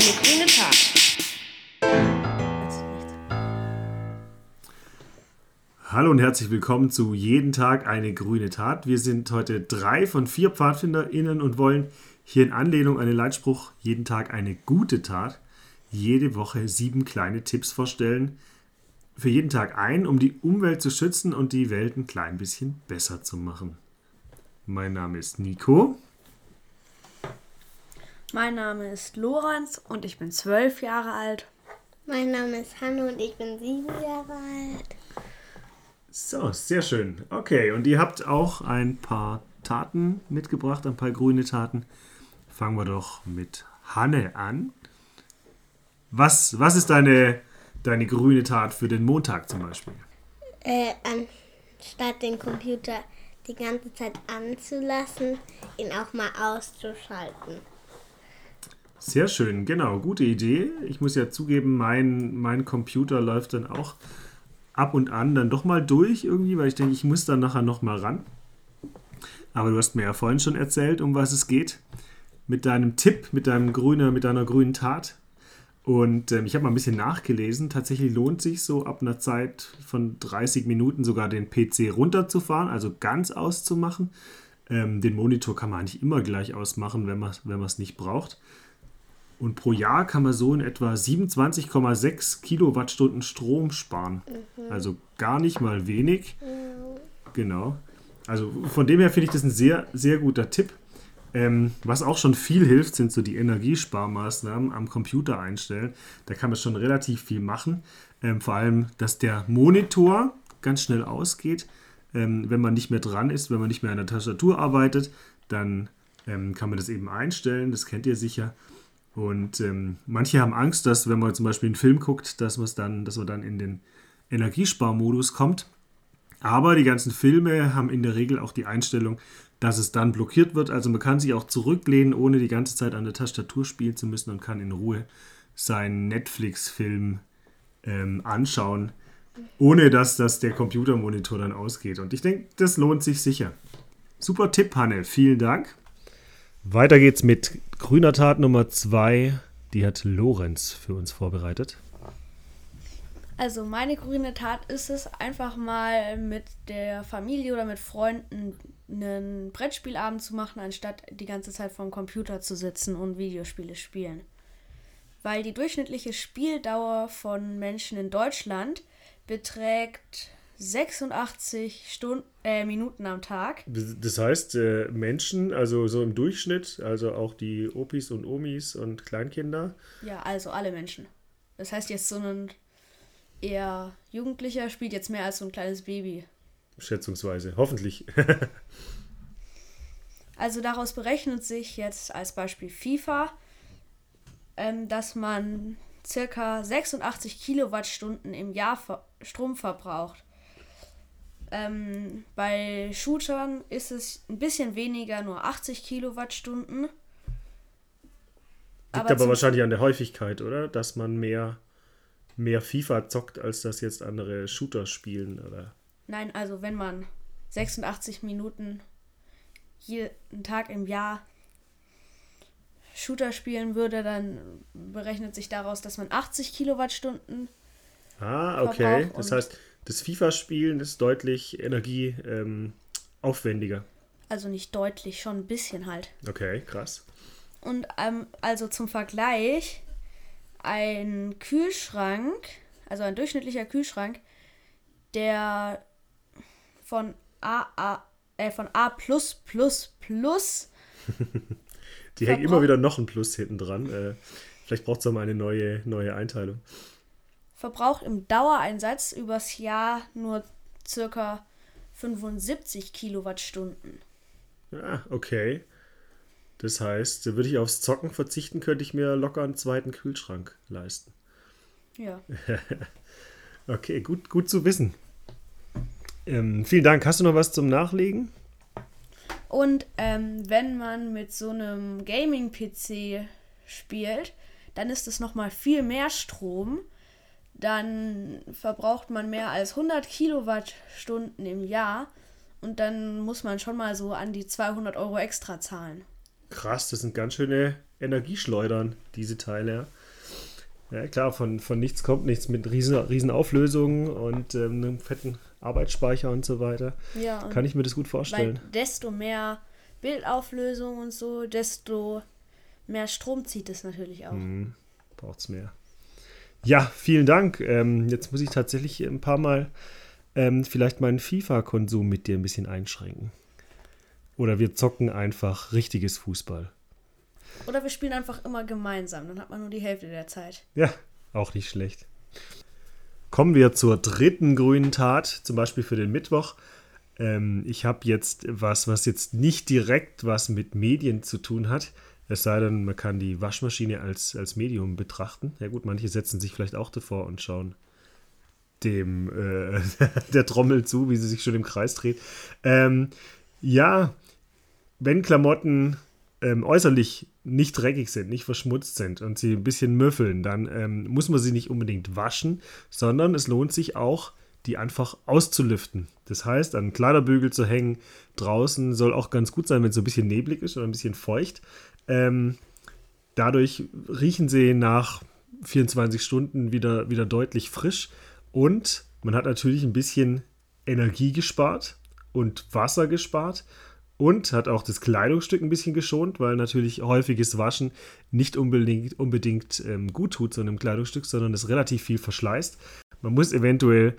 eine grüne Tat. Hallo und herzlich willkommen zu Jeden Tag eine grüne Tat. Wir sind heute drei von vier PfadfinderInnen und wollen hier in Anlehnung an den Leitspruch Jeden Tag eine gute Tat jede Woche sieben kleine Tipps vorstellen. Für jeden Tag ein, um die Umwelt zu schützen und die Welt ein klein bisschen besser zu machen. Mein Name ist Nico. Mein Name ist Lorenz und ich bin zwölf Jahre alt. Mein Name ist Hanno und ich bin sieben Jahre alt. So, sehr schön. Okay, und ihr habt auch ein paar Taten mitgebracht, ein paar grüne Taten. Fangen wir doch mit Hanne an. Was, was ist deine, deine grüne Tat für den Montag zum Beispiel? Äh, anstatt den Computer die ganze Zeit anzulassen, ihn auch mal auszuschalten. Sehr schön, genau, gute Idee. Ich muss ja zugeben, mein, mein Computer läuft dann auch ab und an dann doch mal durch irgendwie, weil ich denke, ich muss dann nachher noch mal ran. Aber du hast mir ja vorhin schon erzählt, um was es geht. Mit deinem Tipp, mit deinem grüner, mit deiner grünen Tat. Und ähm, ich habe mal ein bisschen nachgelesen. Tatsächlich lohnt sich so ab einer Zeit von 30 Minuten sogar den PC runterzufahren, also ganz auszumachen. Ähm, den Monitor kann man eigentlich immer gleich ausmachen, wenn man es nicht braucht. Und pro Jahr kann man so in etwa 27,6 Kilowattstunden Strom sparen. Mhm. Also gar nicht mal wenig. Mhm. Genau. Also von dem her finde ich das ein sehr, sehr guter Tipp. Ähm, was auch schon viel hilft, sind so die Energiesparmaßnahmen am Computer einstellen. Da kann man schon relativ viel machen. Ähm, vor allem, dass der Monitor ganz schnell ausgeht. Ähm, wenn man nicht mehr dran ist, wenn man nicht mehr an der Tastatur arbeitet, dann ähm, kann man das eben einstellen. Das kennt ihr sicher. Und ähm, manche haben Angst, dass wenn man zum Beispiel einen Film guckt, dass, dann, dass man dann in den Energiesparmodus kommt. Aber die ganzen Filme haben in der Regel auch die Einstellung, dass es dann blockiert wird. Also man kann sich auch zurücklehnen, ohne die ganze Zeit an der Tastatur spielen zu müssen und kann in Ruhe seinen Netflix-Film ähm, anschauen, ohne dass das der Computermonitor dann ausgeht. Und ich denke, das lohnt sich sicher. Super Tipp, Hanne. Vielen Dank. Weiter geht's mit grüner Tat Nummer 2. Die hat Lorenz für uns vorbereitet. Also meine grüne Tat ist es, einfach mal mit der Familie oder mit Freunden einen Brettspielabend zu machen, anstatt die ganze Zeit vorm Computer zu sitzen und Videospiele spielen. Weil die durchschnittliche Spieldauer von Menschen in Deutschland beträgt 86 Stunden, äh, Minuten am Tag. Das heißt, äh, Menschen, also so im Durchschnitt, also auch die Opis und Omis und Kleinkinder. Ja, also alle Menschen. Das heißt, jetzt so ein eher Jugendlicher spielt jetzt mehr als so ein kleines Baby. Schätzungsweise, hoffentlich. also daraus berechnet sich jetzt als Beispiel FIFA, ähm, dass man circa 86 Kilowattstunden im Jahr Strom verbraucht. Ähm, bei Shootern ist es ein bisschen weniger, nur 80 Kilowattstunden. Liegt aber, aber wahrscheinlich an der Häufigkeit, oder? Dass man mehr, mehr FIFA zockt, als das jetzt andere Shooter spielen, oder? Nein, also wenn man 86 Minuten jeden Tag im Jahr Shooter spielen würde, dann berechnet sich daraus, dass man 80 Kilowattstunden. Ah, okay. Das heißt, das FIFA-Spielen ist deutlich energieaufwendiger. Ähm, also nicht deutlich, schon ein bisschen halt. Okay, krass. Und ähm, also zum Vergleich, ein Kühlschrank, also ein durchschnittlicher Kühlschrank, der von A, A, äh, von A plus plus plus. Die hängen immer wieder noch ein Plus hinten dran. Äh, vielleicht braucht es mal eine neue, neue Einteilung verbraucht im Dauereinsatz übers Jahr nur circa 75 Kilowattstunden. Ja, okay. Das heißt, würde ich aufs Zocken verzichten, könnte ich mir locker einen zweiten Kühlschrank leisten. Ja. okay, gut, gut zu wissen. Ähm, vielen Dank. Hast du noch was zum Nachlegen? Und ähm, wenn man mit so einem Gaming-PC spielt, dann ist es nochmal viel mehr Strom dann verbraucht man mehr als 100 Kilowattstunden im Jahr und dann muss man schon mal so an die 200 Euro extra zahlen. Krass, das sind ganz schöne, Energie schleudern, diese Teile. Ja, klar, von, von nichts kommt nichts mit riesen, riesen Auflösungen und ähm, einem fetten Arbeitsspeicher und so weiter. Ja, Kann ich mir das gut vorstellen. desto mehr Bildauflösung und so, desto mehr Strom zieht es natürlich auch. Mhm. Braucht's mehr. Ja, vielen Dank. Ähm, jetzt muss ich tatsächlich ein paar Mal ähm, vielleicht meinen FIFA-Konsum mit dir ein bisschen einschränken. Oder wir zocken einfach richtiges Fußball. Oder wir spielen einfach immer gemeinsam, dann hat man nur die Hälfte der Zeit. Ja, auch nicht schlecht. Kommen wir zur dritten grünen Tat, zum Beispiel für den Mittwoch. Ähm, ich habe jetzt was, was jetzt nicht direkt was mit Medien zu tun hat. Es sei denn, man kann die Waschmaschine als, als Medium betrachten. Ja gut, manche setzen sich vielleicht auch davor und schauen dem äh, der Trommel zu, wie sie sich schon im Kreis dreht. Ähm, ja, wenn Klamotten ähm, äußerlich nicht dreckig sind, nicht verschmutzt sind und sie ein bisschen müffeln, dann ähm, muss man sie nicht unbedingt waschen, sondern es lohnt sich auch, die einfach auszulüften. Das heißt, an Kleiderbügel zu hängen, draußen soll auch ganz gut sein, wenn es so ein bisschen neblig ist oder ein bisschen feucht. Ähm, dadurch riechen sie nach 24 Stunden wieder, wieder deutlich frisch und man hat natürlich ein bisschen Energie gespart und Wasser gespart und hat auch das Kleidungsstück ein bisschen geschont, weil natürlich häufiges Waschen nicht unbedingt, unbedingt ähm, gut tut so einem Kleidungsstück, sondern es relativ viel verschleißt. Man muss eventuell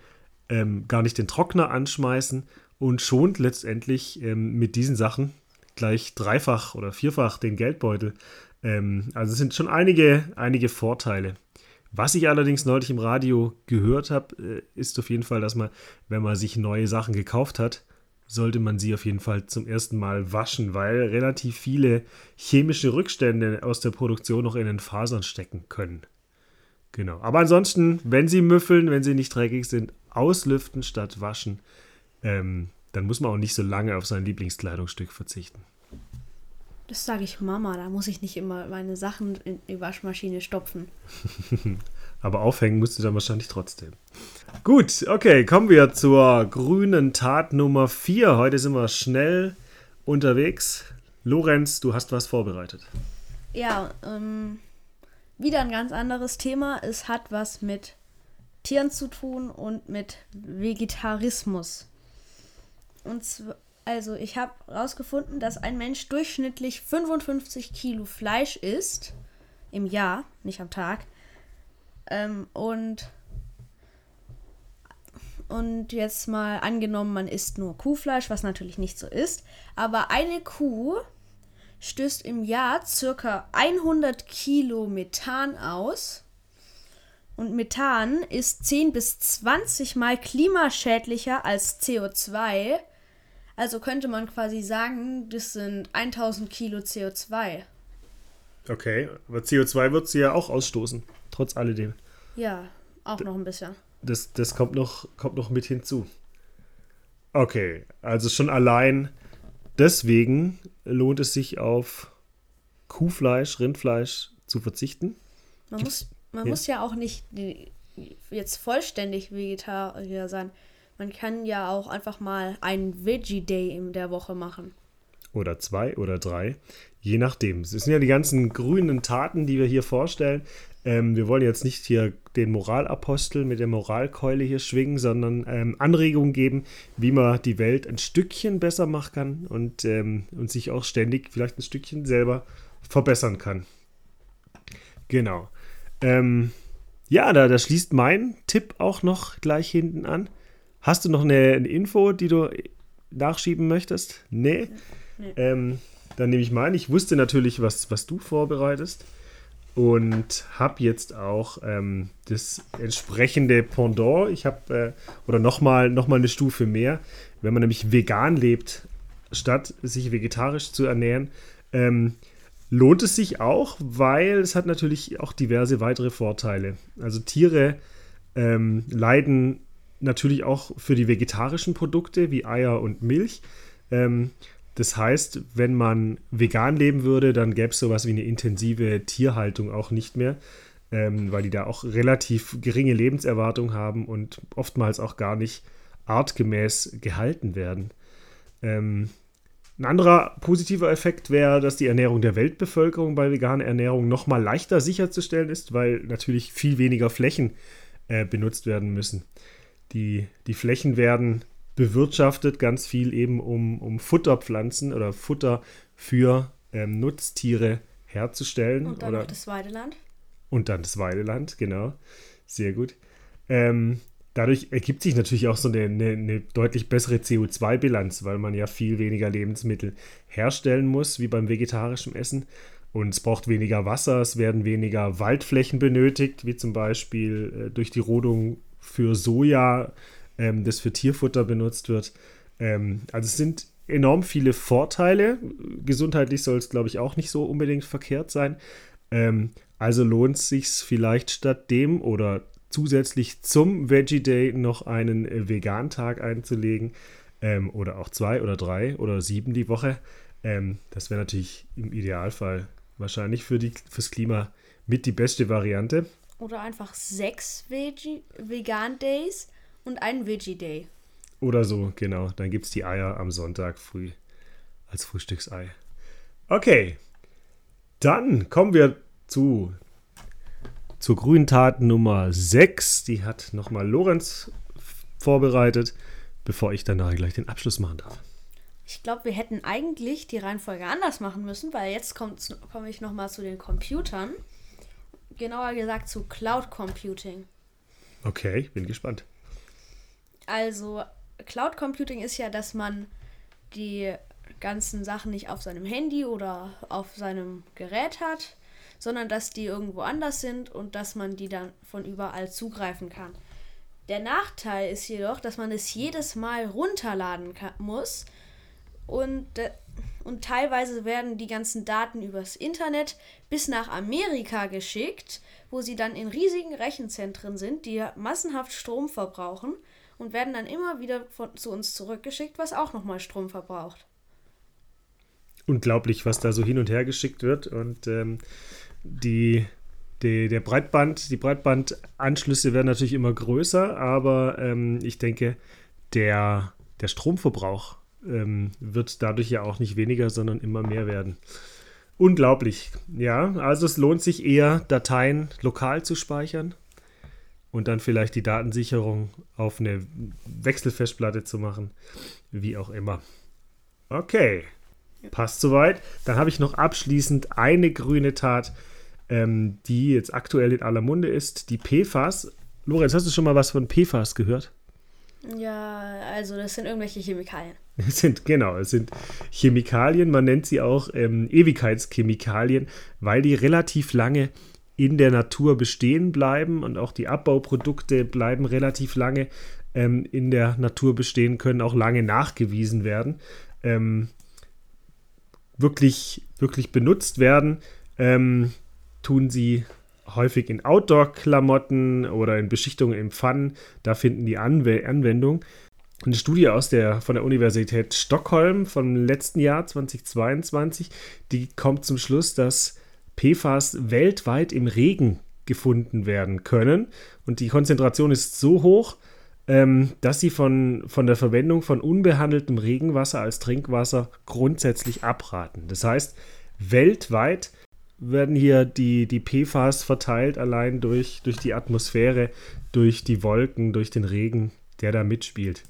ähm, gar nicht den Trockner anschmeißen und schont letztendlich ähm, mit diesen Sachen gleich dreifach oder vierfach den Geldbeutel. Ähm, also es sind schon einige, einige Vorteile. Was ich allerdings neulich im Radio gehört habe, äh, ist auf jeden Fall, dass man, wenn man sich neue Sachen gekauft hat, sollte man sie auf jeden Fall zum ersten Mal waschen, weil relativ viele chemische Rückstände aus der Produktion noch in den Fasern stecken können. Genau. Aber ansonsten, wenn sie müffeln, wenn sie nicht dreckig sind, auslüften statt waschen, ähm, dann muss man auch nicht so lange auf sein Lieblingskleidungsstück verzichten. Das sage ich Mama, da muss ich nicht immer meine Sachen in die Waschmaschine stopfen. Aber aufhängen musst du dann wahrscheinlich trotzdem. Gut, okay, kommen wir zur grünen Tat Nummer 4. Heute sind wir schnell unterwegs. Lorenz, du hast was vorbereitet. Ja, ähm, wieder ein ganz anderes Thema. Es hat was mit Tieren zu tun und mit Vegetarismus. Und zwar, also ich habe herausgefunden, dass ein Mensch durchschnittlich 55 Kilo Fleisch isst im Jahr, nicht am Tag. Ähm, und und jetzt mal angenommen, man isst nur Kuhfleisch, was natürlich nicht so ist, aber eine Kuh stößt im Jahr circa 100 Kilo Methan aus. Und Methan ist 10 bis 20 mal klimaschädlicher als CO2. Also könnte man quasi sagen, das sind 1000 Kilo CO2. Okay, aber CO2 wird sie ja auch ausstoßen, trotz alledem. Ja, auch noch ein bisschen. Das, das kommt, noch, kommt noch mit hinzu. Okay, also schon allein deswegen lohnt es sich auf Kuhfleisch, Rindfleisch zu verzichten. Man, muss, man Ja. muss ja auch nicht jetzt vollständig Vegetarier sein. Man kann ja auch einfach mal einen Veggie Day in der Woche machen. Oder zwei oder drei, je nachdem. Es sind ja die ganzen grünen Taten, die wir hier vorstellen. Ähm, wir wollen jetzt nicht hier den Moralapostel mit der Moralkeule hier schwingen, sondern ähm, Anregungen geben, wie man die Welt ein Stückchen besser machen kann und, ähm, und sich auch ständig vielleicht ein Stückchen selber verbessern kann. Genau. Ähm, ja, da, da schließt mein Tipp auch noch gleich hinten an. Hast du noch eine, eine Info, die du nachschieben möchtest? Nee. Nee. Ähm, dann nehme ich mal. Ich wusste natürlich, was, was du vorbereitest und habe jetzt auch ähm, das entsprechende Pendant. Ich habe, äh, oder nochmal noch mal eine Stufe mehr, wenn man nämlich vegan lebt, statt sich vegetarisch zu ernähren, ähm, lohnt es sich auch, weil es hat natürlich auch diverse weitere Vorteile. Also Tiere ähm, leiden natürlich auch für die vegetarischen Produkte wie Eier und Milch. Ähm, das heißt, wenn man vegan leben würde, dann gäbe es sowas wie eine intensive Tierhaltung auch nicht mehr, ähm, weil die da auch relativ geringe Lebenserwartung haben und oftmals auch gar nicht artgemäß gehalten werden. Ähm, Ein anderer positiver Effekt wäre, dass die Ernährung der Weltbevölkerung bei veganer Ernährung nochmal leichter sicherzustellen ist, weil natürlich viel weniger Flächen äh, benutzt werden müssen. Die, die Flächen werden bewirtschaftet, ganz viel eben um, um Futterpflanzen oder Futter für ähm, Nutztiere herzustellen. Und dann oder, noch das Weideland. und dann das Weideland, genau. Sehr gut. Ähm, dadurch ergibt sich natürlich auch so eine, eine, eine deutlich bessere CO2-Bilanz, weil man ja viel weniger Lebensmittel herstellen muss, wie beim vegetarischen Essen. Und es braucht weniger Wasser, es werden weniger Waldflächen benötigt, wie zum Beispiel äh, durch die Rodung für Soja, ähm, das für Tierfutter benutzt wird. Ähm, also es sind enorm viele Vorteile. Gesundheitlich soll es, glaube ich, auch nicht so unbedingt verkehrt sein. Ähm, also lohnt es sich vielleicht statt dem oder zusätzlich zum Veggie Day noch einen äh, Vegan-Tag einzulegen. Ähm, oder auch zwei oder drei oder sieben die Woche. Ähm, das wäre natürlich im Idealfall wahrscheinlich für die, fürs Klima mit die beste Variante. Oder einfach sechs Veggie Vegan Days und einen Veggie Day. Oder so, genau. Dann gibt es die Eier am Sonntag früh als Frühstücksei. Okay. Dann kommen wir zu zur Grüntat Nummer 6. Die hat nochmal Lorenz vorbereitet, bevor ich dann nachher gleich den Abschluss machen darf. Ich glaube, wir hätten eigentlich die Reihenfolge anders machen müssen, weil jetzt komme komm ich nochmal zu den Computern. Genauer gesagt zu Cloud Computing. Okay, ich bin gespannt. Also, Cloud Computing ist ja, dass man die ganzen Sachen nicht auf seinem Handy oder auf seinem Gerät hat, sondern dass die irgendwo anders sind und dass man die dann von überall zugreifen kann. Der Nachteil ist jedoch, dass man es jedes Mal runterladen kann, muss und, äh, und teilweise werden die ganzen Daten übers Internet bis nach Amerika geschickt, wo sie dann in riesigen Rechenzentren sind, die massenhaft Strom verbrauchen und werden dann immer wieder von, zu uns zurückgeschickt, was auch nochmal Strom verbraucht. Unglaublich, was da so hin und her geschickt wird. Und ähm, die, die, der Breitband, die Breitbandanschlüsse werden natürlich immer größer, aber ähm, ich denke, der, der Stromverbrauch ähm, wird dadurch ja auch nicht weniger, sondern immer mehr werden. Unglaublich. Ja, also es lohnt sich eher, Dateien lokal zu speichern und dann vielleicht die Datensicherung auf eine Wechselfestplatte zu machen, wie auch immer. Okay, passt soweit. Dann habe ich noch abschließend eine grüne Tat, ähm, die jetzt aktuell in aller Munde ist, die PFAS. Lorenz, hast du schon mal was von PFAS gehört? Ja, also das sind irgendwelche Chemikalien. Es sind, genau, es sind Chemikalien, man nennt sie auch ähm, Ewigkeitschemikalien, weil die relativ lange in der Natur bestehen bleiben und auch die Abbauprodukte bleiben relativ lange ähm, in der Natur bestehen, können auch lange nachgewiesen werden. Ähm, wirklich, wirklich benutzt werden, ähm, tun sie häufig in Outdoor-Klamotten oder in Beschichtungen im Pfannen. Da finden die Anw Anwendung. Eine Studie aus der, von der Universität Stockholm vom letzten Jahr 2022, die kommt zum Schluss, dass PFAS weltweit im Regen gefunden werden können. Und die Konzentration ist so hoch, ähm, dass sie von, von der Verwendung von unbehandeltem Regenwasser als Trinkwasser grundsätzlich abraten. Das heißt, weltweit werden hier die, die PFAS verteilt, allein durch, durch die Atmosphäre, durch die Wolken, durch den Regen, der da mitspielt.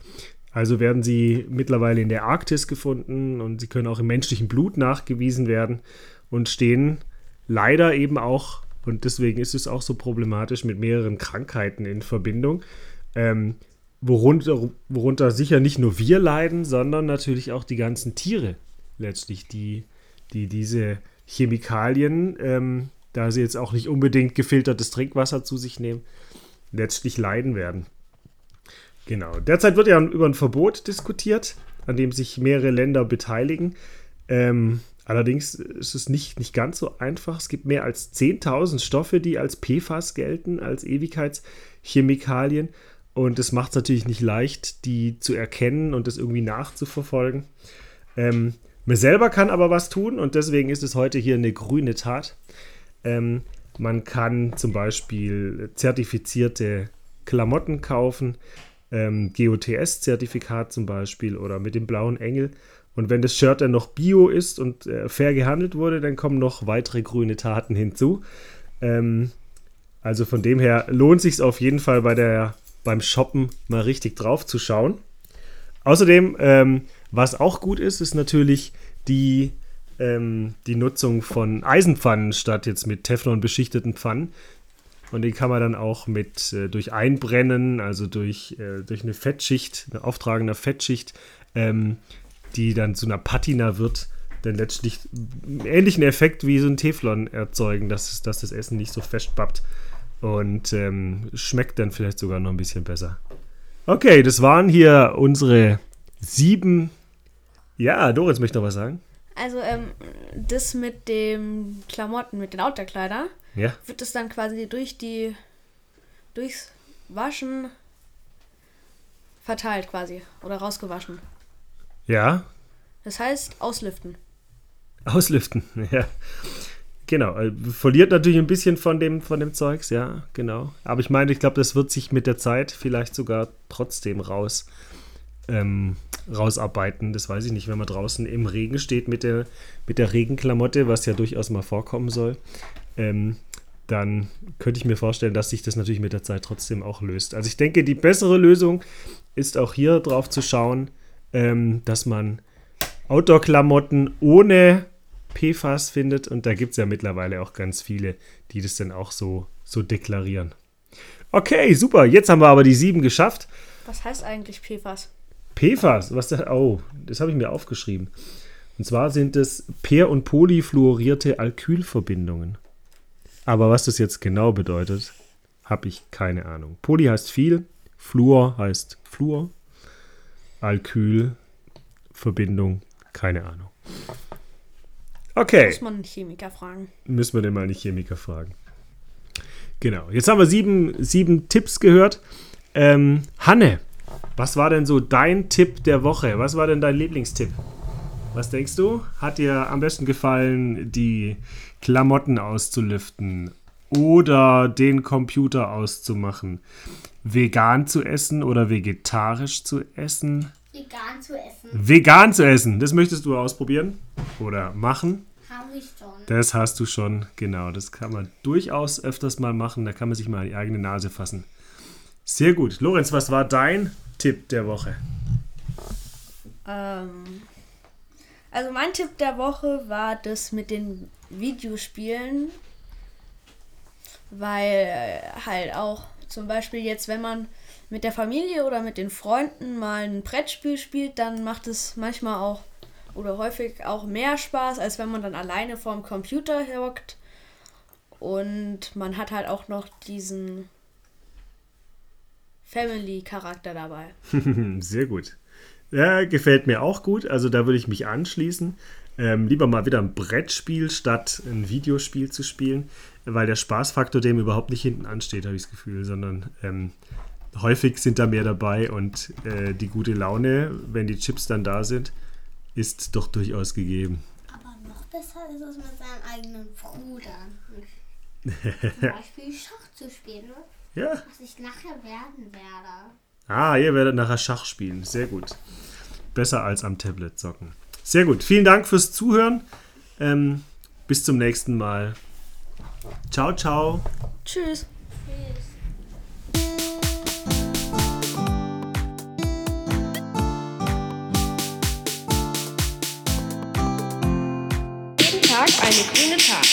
Also werden sie mittlerweile in der Arktis gefunden und sie können auch im menschlichen Blut nachgewiesen werden und stehen leider eben auch, und deswegen ist es auch so problematisch, mit mehreren Krankheiten in Verbindung. Ähm, worunter, worunter sicher nicht nur wir leiden, sondern natürlich auch die ganzen Tiere letztlich, die, die diese Chemikalien, ähm, da sie jetzt auch nicht unbedingt gefiltertes Trinkwasser zu sich nehmen, letztlich leiden werden. Genau. Derzeit wird ja über ein Verbot diskutiert, an dem sich mehrere Länder beteiligen. Ähm, allerdings ist es nicht, nicht ganz so einfach. Es gibt mehr als 10.000 Stoffe, die als PFAS gelten, als Ewigkeitschemikalien. Und es macht es natürlich nicht leicht, die zu erkennen und das irgendwie nachzuverfolgen. Ähm, mir selber kann aber was tun und deswegen ist es heute hier eine grüne Tat. Ähm, man kann zum Beispiel zertifizierte Klamotten kaufen, ähm, GOTS-Zertifikat zum Beispiel oder mit dem blauen Engel Und wenn das Shirt dann noch bio ist und äh, fair gehandelt wurde, dann kommen noch weitere grüne Taten hinzu. Ähm, also von dem her lohnt sich auf jeden Fall bei der, beim Shoppen mal richtig drauf zu schauen. Außerdem, ähm, was auch gut ist, ist natürlich die, ähm, die Nutzung von Eisenpfannen statt jetzt mit Teflon beschichteten Pfannen. Und die kann man dann auch mit äh, durch Einbrennen, also durch, äh, durch eine Fettschicht, eine auftragende Fettschicht, ähm, die dann zu einer Patina wird, dann letztlich einen ähnlichen Effekt wie so ein Teflon erzeugen, dass, dass das Essen nicht so festbappt und ähm, schmeckt dann vielleicht sogar noch ein bisschen besser. Okay, das waren hier unsere sieben. Ja, Doris möchte noch was sagen. Also, ähm, das mit dem Klamotten, mit den Outdoor-Kleidern, Ja. wird es dann quasi durch die, durchs Waschen verteilt quasi oder rausgewaschen. Ja, Das heißt auslüften. auslüften. Ja. Genau. äh, Verliert natürlich ein bisschen von dem, von dem Zeugs, ja, genau. Aber ich meine, ich glaube, das wird sich mit der Zeit vielleicht sogar trotzdem raus, ähm, rausarbeiten. Das weiß ich nicht, wenn man draußen im Regen steht mit der, mit der Regenklamotte, was ja durchaus mal vorkommen soll. Ähm, dann könnte ich mir vorstellen, dass sich das natürlich mit der Zeit trotzdem auch löst. Also ich denke, die bessere Lösung ist auch hier drauf zu schauen, ähm, dass man Outdoor-Klamotten ohne PFAS findet. Und da gibt es ja mittlerweile auch ganz viele, die das dann auch so, so deklarieren. Okay, super. Jetzt haben wir aber die sieben geschafft. Was heißt eigentlich PFAS? PFAS, was da, oh, das habe ich mir aufgeschrieben. Und zwar sind es per- und polyfluorierte Alkylverbindungen. Aber was das jetzt genau bedeutet, habe ich keine Ahnung. Poly heißt viel, Fluor heißt Fluor, Alkylverbindung, keine Ahnung. Okay. Muss man einen Chemiker fragen. Müssen wir den mal nicht Chemiker fragen. Genau. Jetzt haben wir sieben, sieben Tipps gehört. Ähm, Hanne, was war denn so dein Tipp der Woche? Was war denn dein Lieblingstipp? Was denkst du? Hat dir am besten gefallen, die Klamotten auszulüften oder den Computer auszumachen? Vegan zu essen oder vegetarisch zu essen? Vegan zu essen. Vegan zu essen, das möchtest du ausprobieren oder machen? Habe ich schon. Das hast du schon, genau. Das kann man durchaus öfters mal machen. Da kann man sich mal an die eigene Nase fassen. Sehr gut. Lorenz, was war dein Tipp der Woche? Ähm, also mein Tipp der Woche war das mit den Videospielen, weil halt auch zum Beispiel jetzt, wenn man mit der Familie oder mit den Freunden mal ein Brettspiel spielt, dann macht es manchmal auch oder häufig auch mehr Spaß, als wenn man dann alleine vorm Computer hockt. Und man hat halt auch noch diesen Family-Charakter dabei. Sehr gut. Ja, gefällt mir auch gut. Also da würde ich mich anschließen. Ähm, lieber mal wieder ein Brettspiel statt ein Videospiel zu spielen, weil der Spaßfaktor dem überhaupt nicht hinten ansteht, habe ich das Gefühl, sondern ähm, häufig sind da mehr dabei und äh, die gute Laune, wenn die Chips dann da sind, ist doch durchaus gegeben. Aber noch besser ist es mit seinem eigenen Bruder. Zum Beispiel Schach zu spielen, ne? Ja. was ich nachher werden werde. Ah, ihr werdet nachher Schach spielen. Sehr gut. Besser als am Tablet zocken. Sehr gut. Vielen Dank fürs Zuhören. Ähm, bis zum nächsten Mal. Ciao, ciao. Tschüss! Tschüss. Jeden Tag eine grüne Tat.